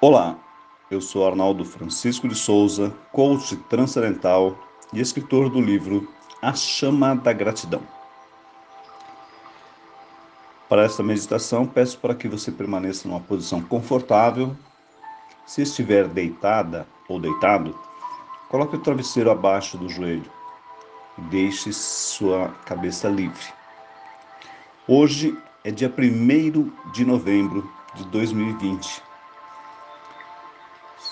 Olá, eu sou Arnaldo Francisco de Souza, coach transcendental e escritor do livro A Chama da Gratidão. Para esta meditação, peço para que você permaneça numa posição confortável. Se estiver deitada ou deitado, coloque o travesseiro abaixo do joelho e deixe sua cabeça livre. Hoje é dia 1 de novembro de 2020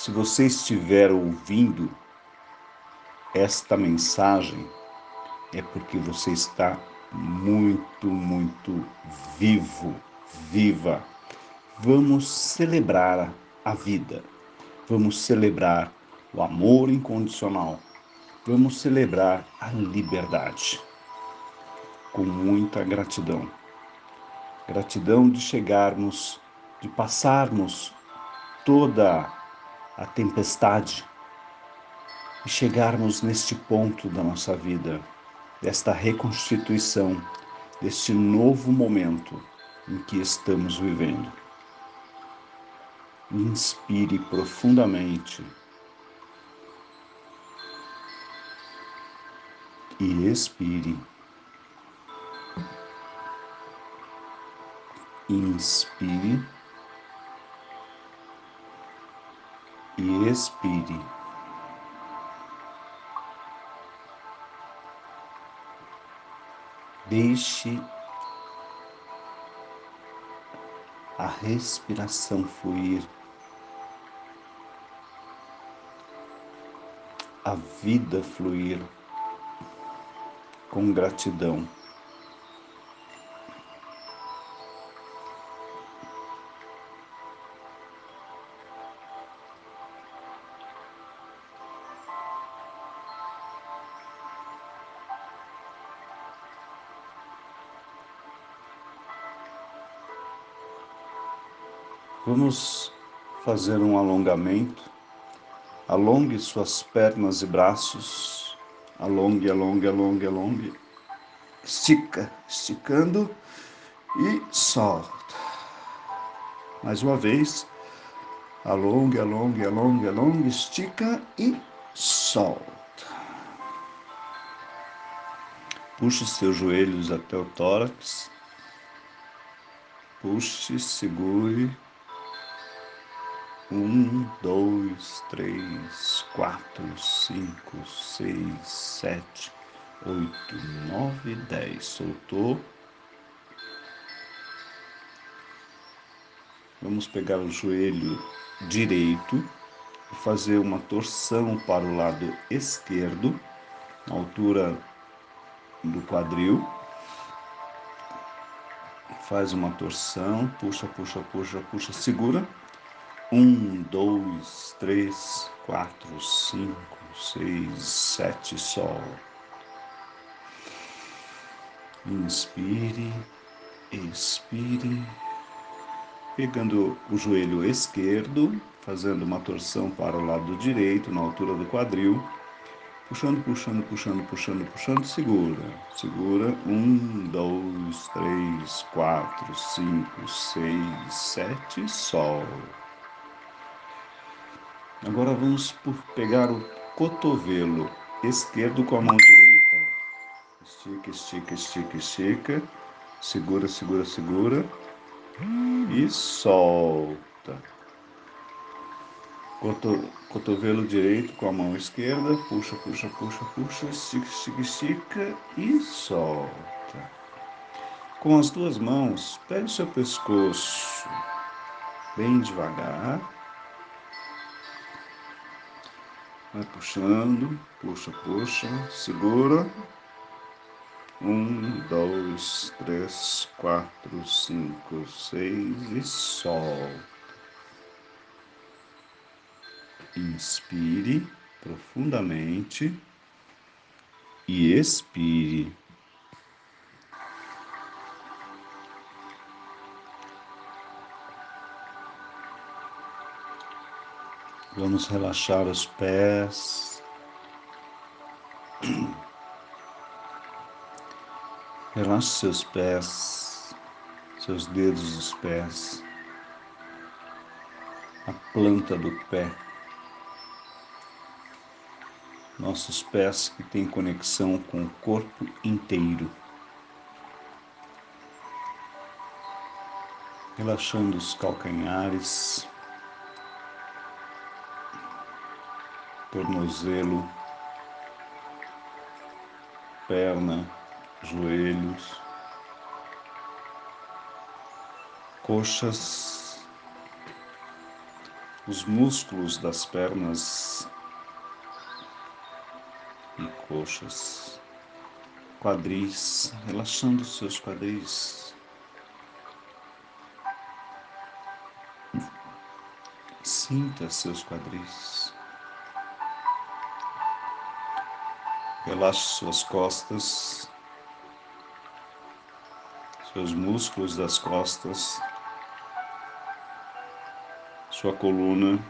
se você estiver ouvindo esta mensagem, é porque você está muito, muito vivo, viva. Vamos celebrar a vida. Vamos celebrar o amor incondicional. Vamos celebrar a liberdade. Com muita gratidão. Gratidão de chegarmos, de passarmos toda a tempestade e chegarmos neste ponto da nossa vida, desta reconstituição, deste novo momento em que estamos vivendo. Inspire profundamente e expire. Inspire. E expire. Deixe a respiração fluir, a vida fluir com gratidão. Vamos fazer um alongamento. Alongue suas pernas e braços. Alongue, alongue, alongue, alongue. Estica, esticando e solta. Mais uma vez. Alongue, alongue, alongue, alongue, estica e solta. Puxe seus joelhos até o tórax. Puxe, segure. Um, dois, três, quatro, cinco, seis, sete, oito, nove, dez. Soltou. Vamos pegar o joelho direito e fazer uma torção para o lado esquerdo, na altura do quadril. Faz uma torção, puxa, puxa, puxa, puxa, segura um, dois, três, quatro, cinco, seis, sete, sol. Inspire, expire, pegando o joelho esquerdo, fazendo uma torção para o lado direito, na altura do quadril, puxando, puxando, puxando, puxando, puxando, segura, segura, um, dois, três, quatro, cinco, seis, sete, sol. Agora vamos por pegar o cotovelo esquerdo com a mão direita. Estica, estica, estica, estica. Segura, segura, segura. E solta. Coto, cotovelo direito com a mão esquerda. Puxa, puxa, puxa, puxa. Estica, estica, estica. E solta. Com as duas mãos, pegue o seu pescoço bem devagar Vai puxando, puxa, puxa, segura. Um, dois, três, quatro, cinco, seis e solta. Inspire profundamente e expire. Vamos relaxar os pés. Relaxe seus pés, seus dedos dos pés. a planta do pé, nossos pés que têm conexão com o corpo inteiro. Relaxando os calcanhares, tornozelo, perna, joelhos, coxas, os músculos das pernas e coxas, quadris, relaxando seus quadris. Sinta seus quadris. Relaxe suas costas, seus músculos das costas, sua coluna.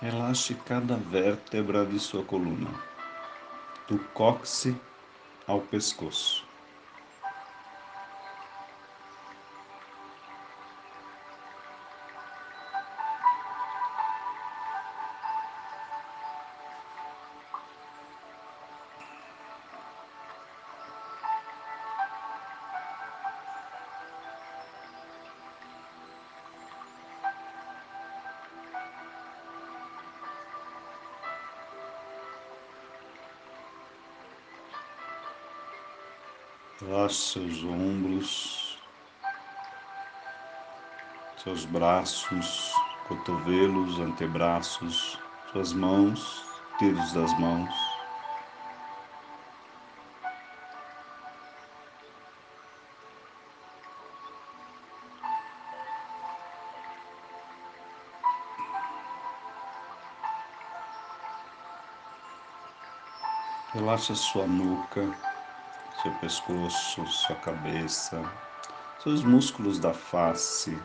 Relaxe cada vértebra de sua coluna, do cóccix ao pescoço. Relaxe seus ombros, seus braços, cotovelos, antebraços, suas mãos, dedos das mãos. Relaxa sua nuca seu pescoço, sua cabeça, seus músculos da face,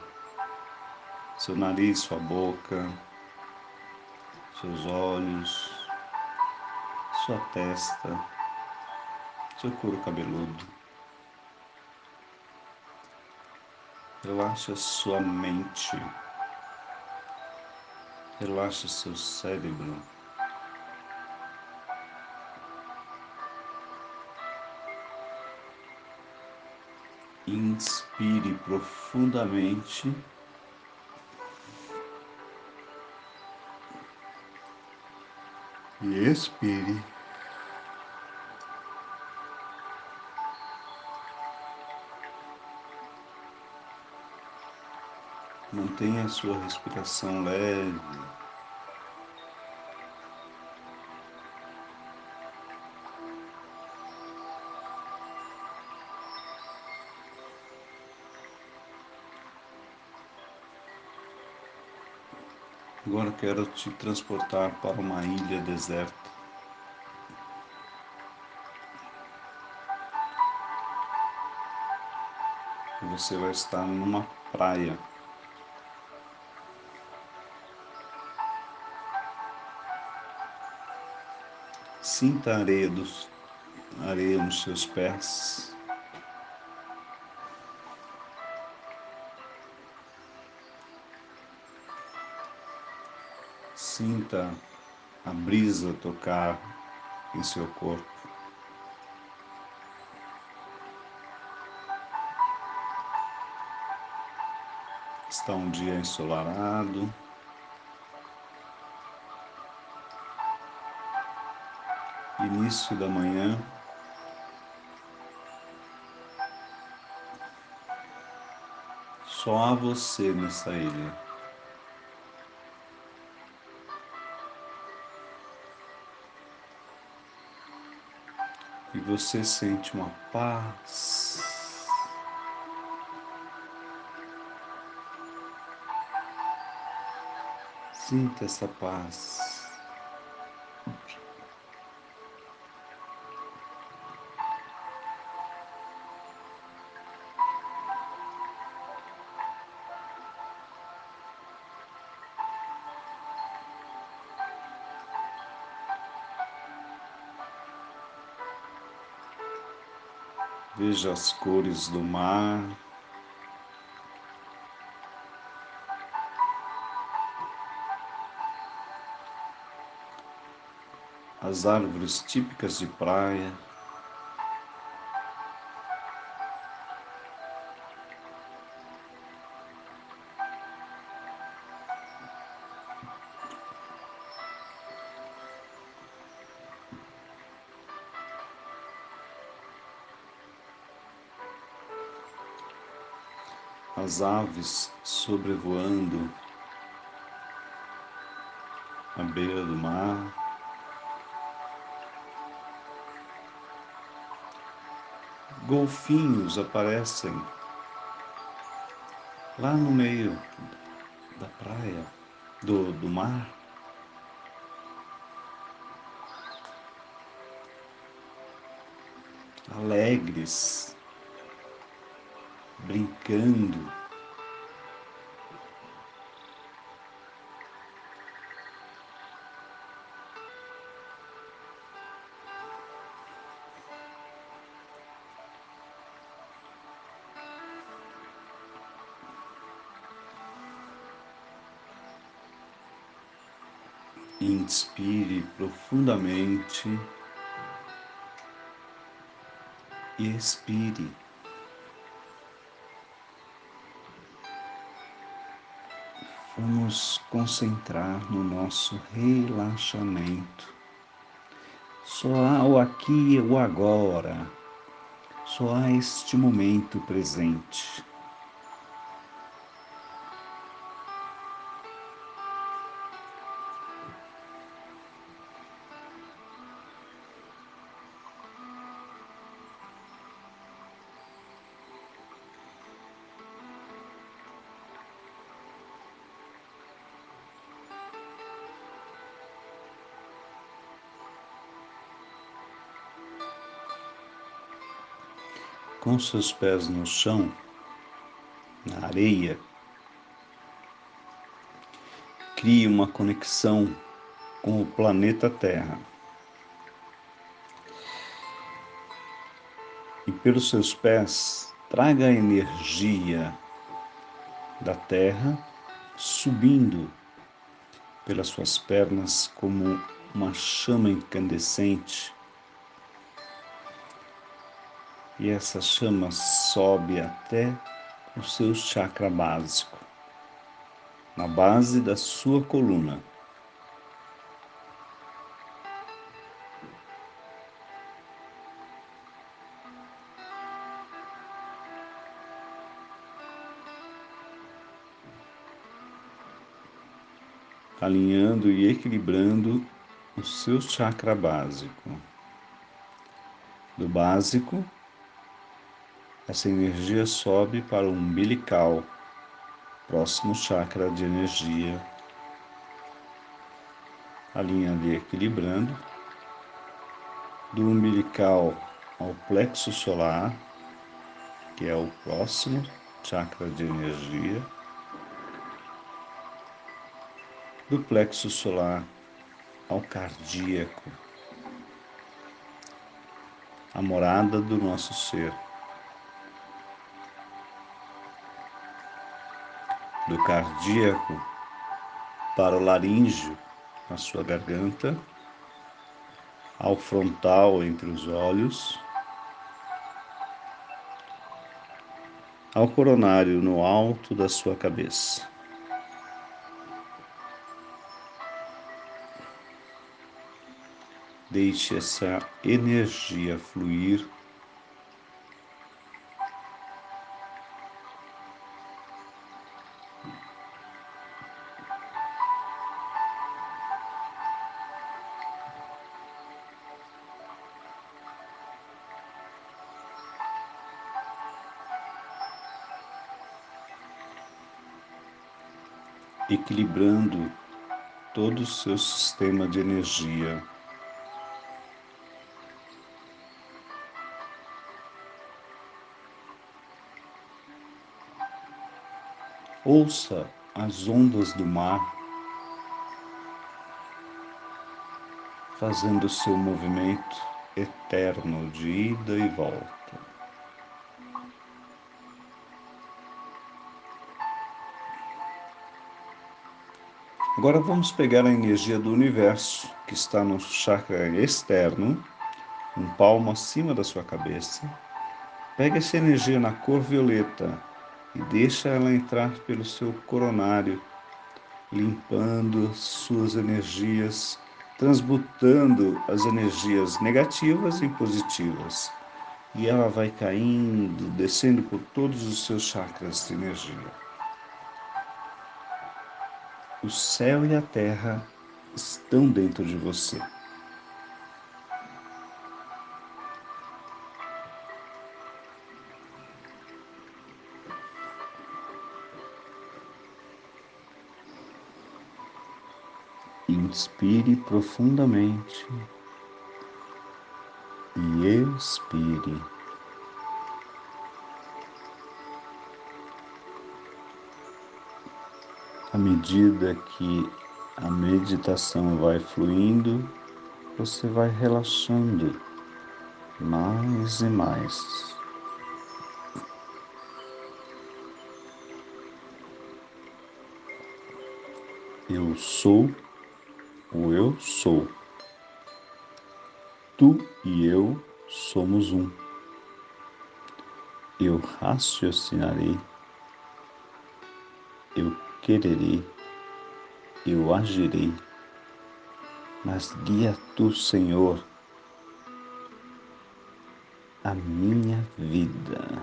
seu nariz, sua boca, seus olhos, sua testa, seu couro cabeludo. Relaxa sua mente. Relaxa seu cérebro. Inspire profundamente. E expire. Mantenha a sua respiração leve. Agora quero te transportar para uma ilha deserta. Você vai estar numa praia. Sinta areia, dos, areia nos seus pés. Sinta a brisa tocar em seu corpo. Está um dia ensolarado. Início da manhã. Só há você nessa ilha. Você sente uma paz. Sinta essa paz. Veja as cores do mar. As árvores típicas de praia. As aves sobrevoando a beira do mar. Golfinhos aparecem lá no meio da praia, do, do mar. Alegres, brincando. Inspire profundamente e expire. Vamos concentrar no nosso relaxamento. Só há o aqui e o agora. Só há este momento presente. Com seus pés no chão, na areia, crie uma conexão com o planeta Terra. E pelos seus pés, traga a energia da Terra subindo pelas suas pernas como uma chama incandescente e essa chama sobe até o seu chakra básico, na base da sua coluna. Alinhando e equilibrando o seu chakra básico. Do básico essa energia sobe para o umbilical, próximo chakra de energia, alinhando e equilibrando. Do umbilical ao plexo solar, que é o próximo chakra de energia. Do plexo solar ao cardíaco, a morada do nosso ser. Do cardíaco para o laríngeo, na sua garganta, ao frontal entre os olhos, ao coronário no alto da sua cabeça. Deixe essa energia fluir equilibrando todo o seu sistema de energia. Ouça as ondas do mar fazendo seu movimento eterno de ida e volta. Agora vamos pegar a energia do universo que está no chakra externo, um palmo acima da sua cabeça. Pega essa energia na cor violeta e deixa ela entrar pelo seu coronário, limpando suas energias, transmutando as energias negativas em positivas. E ela vai caindo, descendo por todos os seus chakras de energia. O céu e a terra estão dentro de você. Inspire profundamente e expire. À medida que a meditação vai fluindo, você vai relaxando mais e mais. Eu sou o eu sou. Tu e eu somos um. Eu raciocinarei. Eu quererei, eu agirei, mas guia tu, Senhor, a minha vida.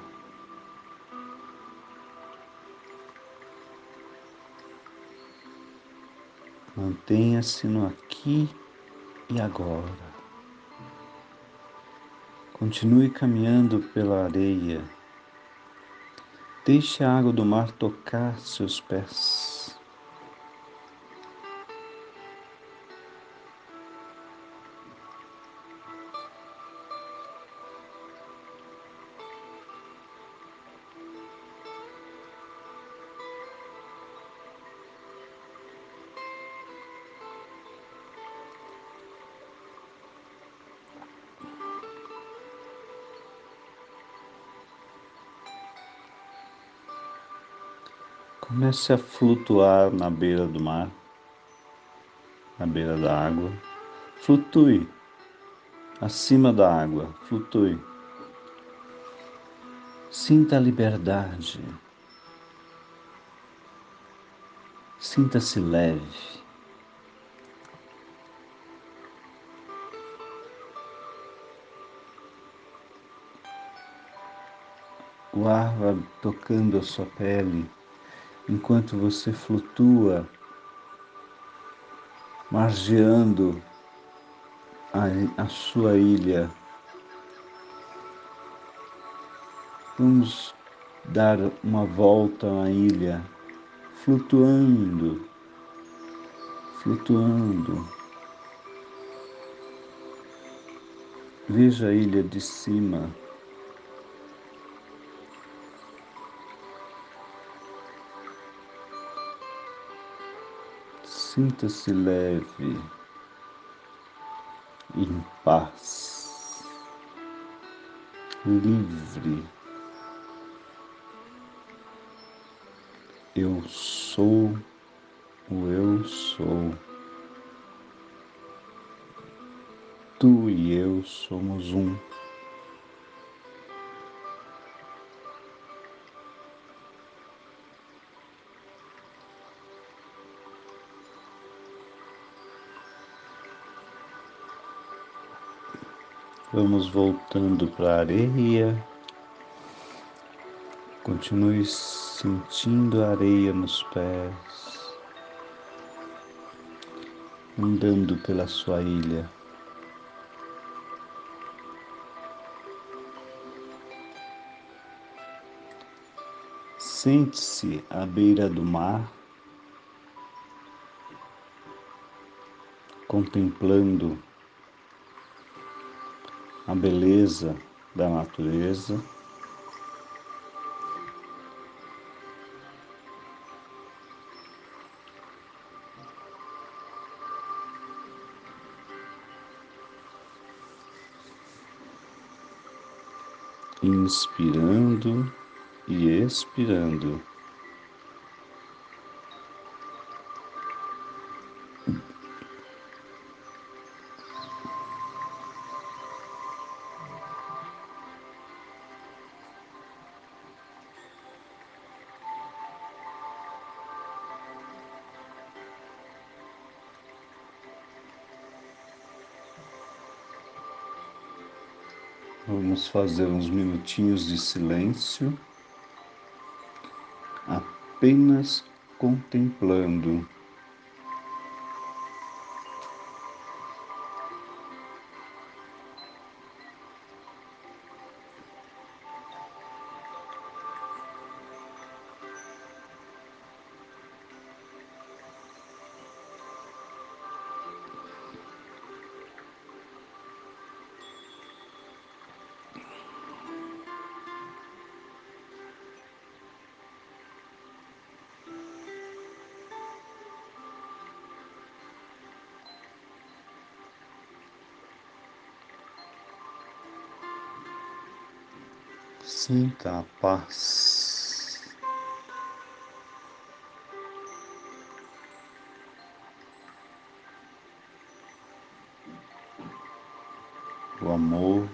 Mantenha-se no aqui e agora. Continue caminhando pela areia Deixe a água do mar tocar seus pés. Comece a flutuar na beira do mar, na beira da água. Flutue acima da água, flutue. Sinta a liberdade. Sinta-se leve. O ar vai tocando a sua pele enquanto você flutua, margeando a, a sua ilha. Vamos dar uma volta na ilha, flutuando, flutuando. Veja a ilha de cima. Sinta-se leve, em paz, livre. Eu sou o eu sou. Tu e eu somos um. Vamos voltando para a areia. Continue sentindo a areia nos pés, andando pela sua ilha. Sente-se à beira do mar, contemplando a beleza da natureza. Inspirando e expirando. Vamos fazer uns minutinhos de silêncio, apenas contemplando. Sinta a paz. O amor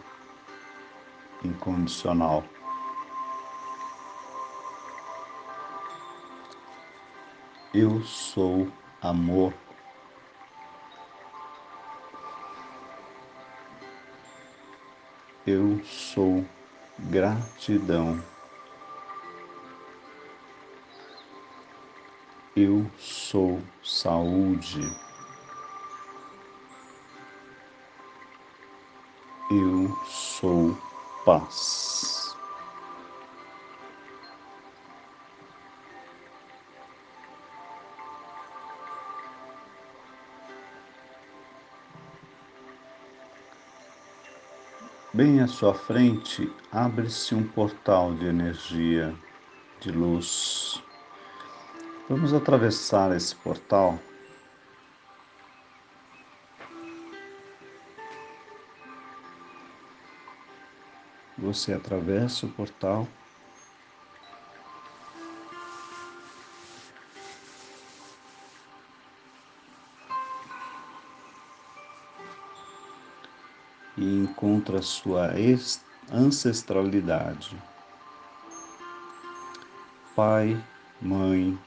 incondicional. Eu sou amor. Eu sou gratidão. Eu sou saúde. Eu sou paz. Bem à sua frente abre-se um portal de energia, de luz. Vamos atravessar esse portal. Você atravessa o portal. E encontra sua ancestralidade. Pai, mãe,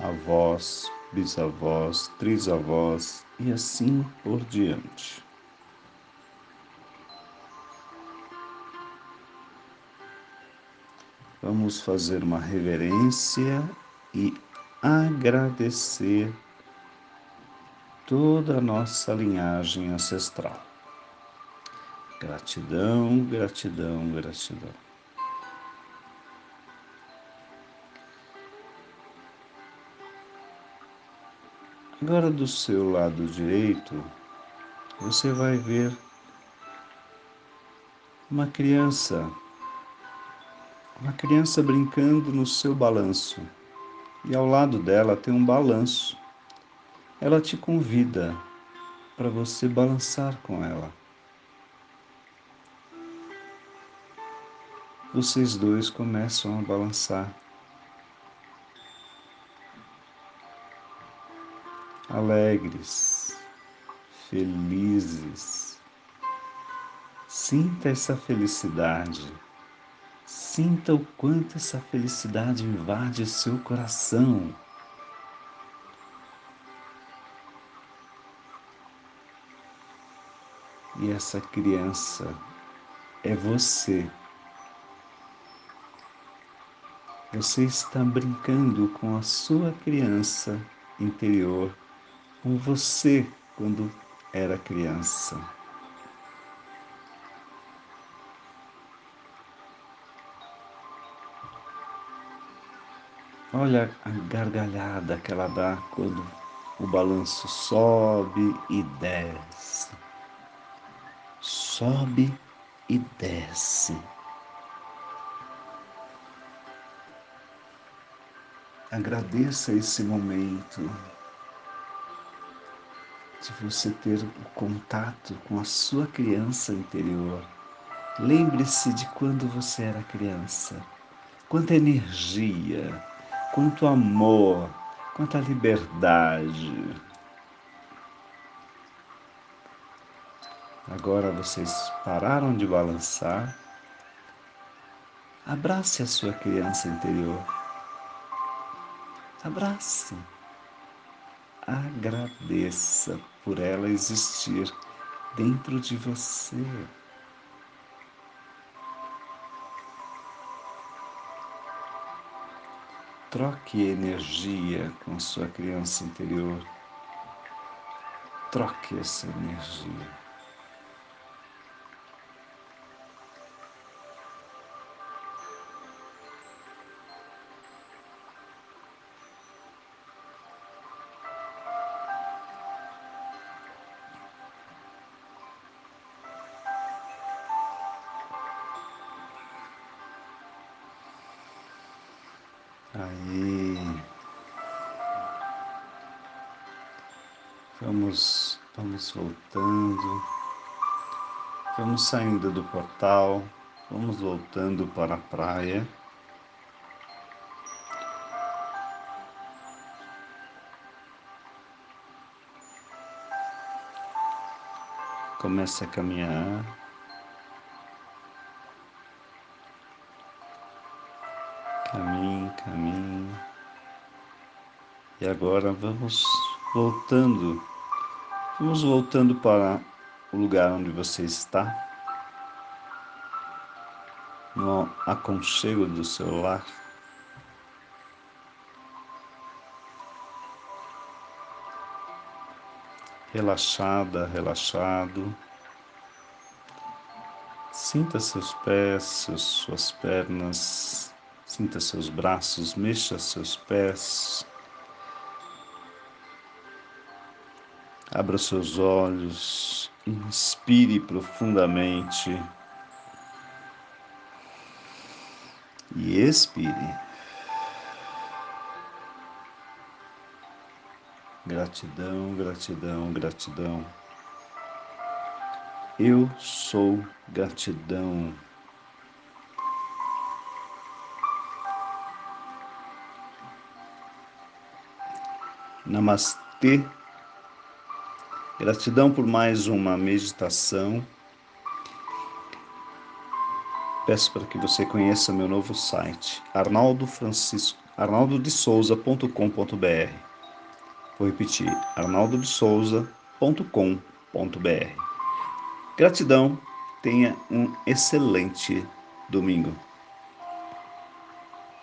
avós, bisavós, trisavós e assim por diante. Vamos fazer uma reverência e agradecer toda a nossa linhagem ancestral. Gratidão, gratidão, gratidão. Agora do seu lado direito, você vai ver uma criança, uma criança brincando no seu balanço. E ao lado dela tem um balanço ela te convida para você balançar com ela. Vocês dois começam a balançar. Alegres, felizes. Sinta essa felicidade. Sinta o quanto essa felicidade invade seu coração. E essa criança é você. Você está brincando com a sua criança interior, com você quando era criança. Olha a gargalhada que ela dá quando o balanço sobe e desce sobe e desce. Agradeça esse momento de você ter o contato com a sua criança interior. Lembre-se de quando você era criança. Quanta energia, quanto amor, quanta liberdade. Agora vocês pararam de balançar. Abrace a sua criança interior. Abrace. Agradeça por ela existir dentro de você. Troque energia com sua criança interior. Troque essa energia. Saindo do portal. Vamos voltando para a praia. Comece a caminhar. Caminhe, caminhe. E agora vamos voltando. Vamos voltando para o lugar onde você está. No aconchego do seu lar. Relaxada, relaxado. Sinta seus pés, seus, suas pernas Sinta seus braços, mexa seus pés. Abra seus olhos, inspire profundamente e expire. Gratidão, gratidão, gratidão. Eu sou gratidão. Namastê. Gratidão por mais uma meditação. Peço para que você conheça meu novo site, arnaldodesouza.com.br. Vou repetir, arnaldodesouza.com.br. Gratidão, tenha um excelente domingo.